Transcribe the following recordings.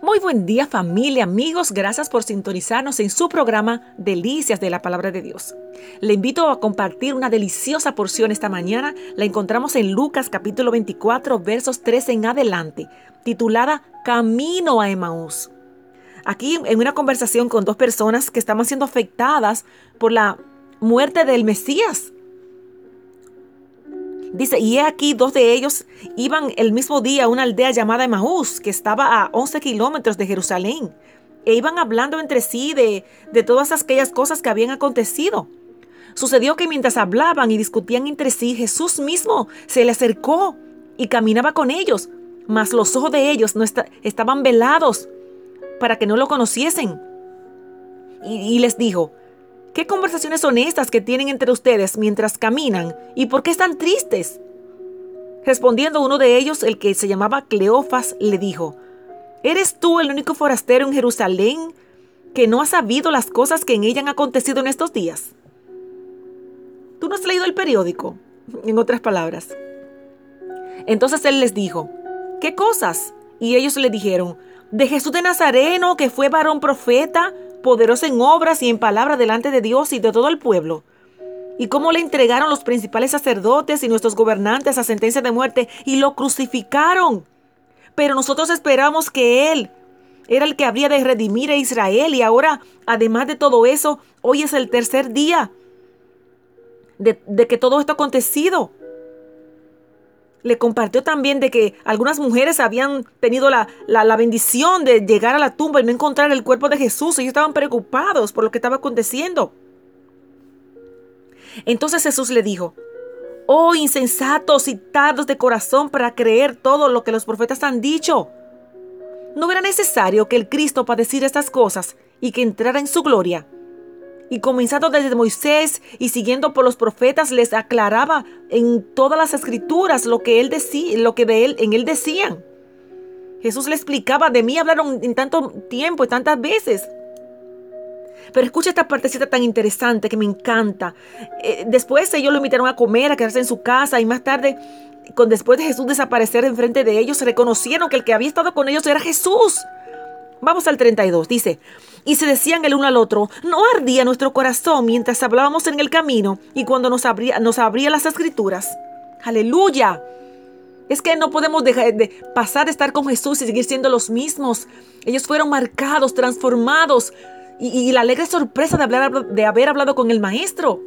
Muy buen día familia, amigos, gracias por sintonizarnos en su programa Delicias de la Palabra de Dios. Le invito a compartir una deliciosa porción esta mañana, la encontramos en Lucas capítulo 24 versos 13 en adelante, titulada Camino a Emaús. Aquí en una conversación con dos personas que estaban siendo afectadas por la muerte del Mesías. Dice, y he aquí dos de ellos iban el mismo día a una aldea llamada Emaús, que estaba a 11 kilómetros de Jerusalén, e iban hablando entre sí de, de todas aquellas cosas que habían acontecido. Sucedió que mientras hablaban y discutían entre sí, Jesús mismo se le acercó y caminaba con ellos, mas los ojos de ellos no estaban velados para que no lo conociesen. y les dijo, ¿Qué conversaciones son estas que tienen entre ustedes mientras caminan? ¿Y por qué están tristes? Respondiendo uno de ellos, el que se llamaba Cleofas, le dijo, ¿Eres tú el único forastero en Jerusalén que no ha sabido las cosas que en ella han acontecido en estos días? ¿Tú no has leído el periódico? En otras palabras. Entonces él les dijo, ¿qué cosas? Y ellos le dijeron, de Jesús de Nazareno, que fue varón profeta, poderoso en obras y en palabra delante de Dios y de todo el pueblo. Y cómo le entregaron los principales sacerdotes y nuestros gobernantes a sentencia de muerte y lo crucificaron. Pero nosotros esperamos que Él era el que habría de redimir a Israel y ahora, además de todo eso, hoy es el tercer día de, de que todo esto ha acontecido le compartió también de que algunas mujeres habían tenido la, bendición de llegar a la tumba y no encontrar el cuerpo de Jesús. Ellos estaban preocupados por lo que estaba aconteciendo. Entonces Jesús le dijo, oh insensatos y tardos de corazón para creer todo lo que los profetas han dicho. ¿No era necesario que el Cristo padeciera estas cosas y que entrara en su gloria? Y comenzando desde Moisés y siguiendo por los profetas les aclaraba en todas las escrituras lo que él decía, lo que de él en él decían. Jesús le explicaba, de mí hablaron en tanto tiempo y tantas veces. Pero escucha esta partecita tan interesante que me encanta. Eh, después ellos lo invitaron a comer, a quedarse en su casa y más tarde, con después de Jesús desaparecer enfrente de ellos, reconocieron que el que había estado con ellos era Jesús. Vamos al 32, dice, y se decían el uno al otro, ¿no ardía nuestro corazón mientras hablábamos en el camino y cuando nos abría, nos abría las escrituras? Aleluya. Es que no podemos dejar de pasar de estar con Jesús y seguir siendo los mismos. Ellos fueron marcados, transformados y, la alegre sorpresa de, hablar, de haber hablado con el Maestro.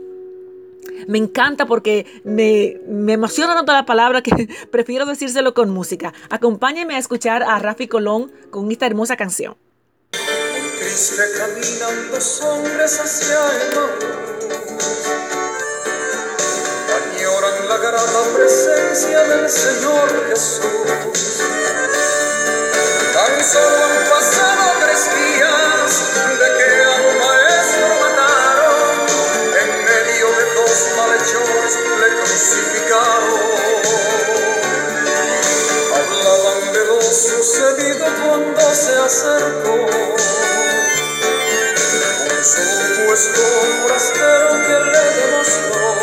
Me encanta porque me, me emociona tanto la palabra que prefiero decírselo con música. Acompáñenme a escuchar a Rafi Colón con esta hermosa canción. cuando se acercó, un supuesto forastero que le demostró.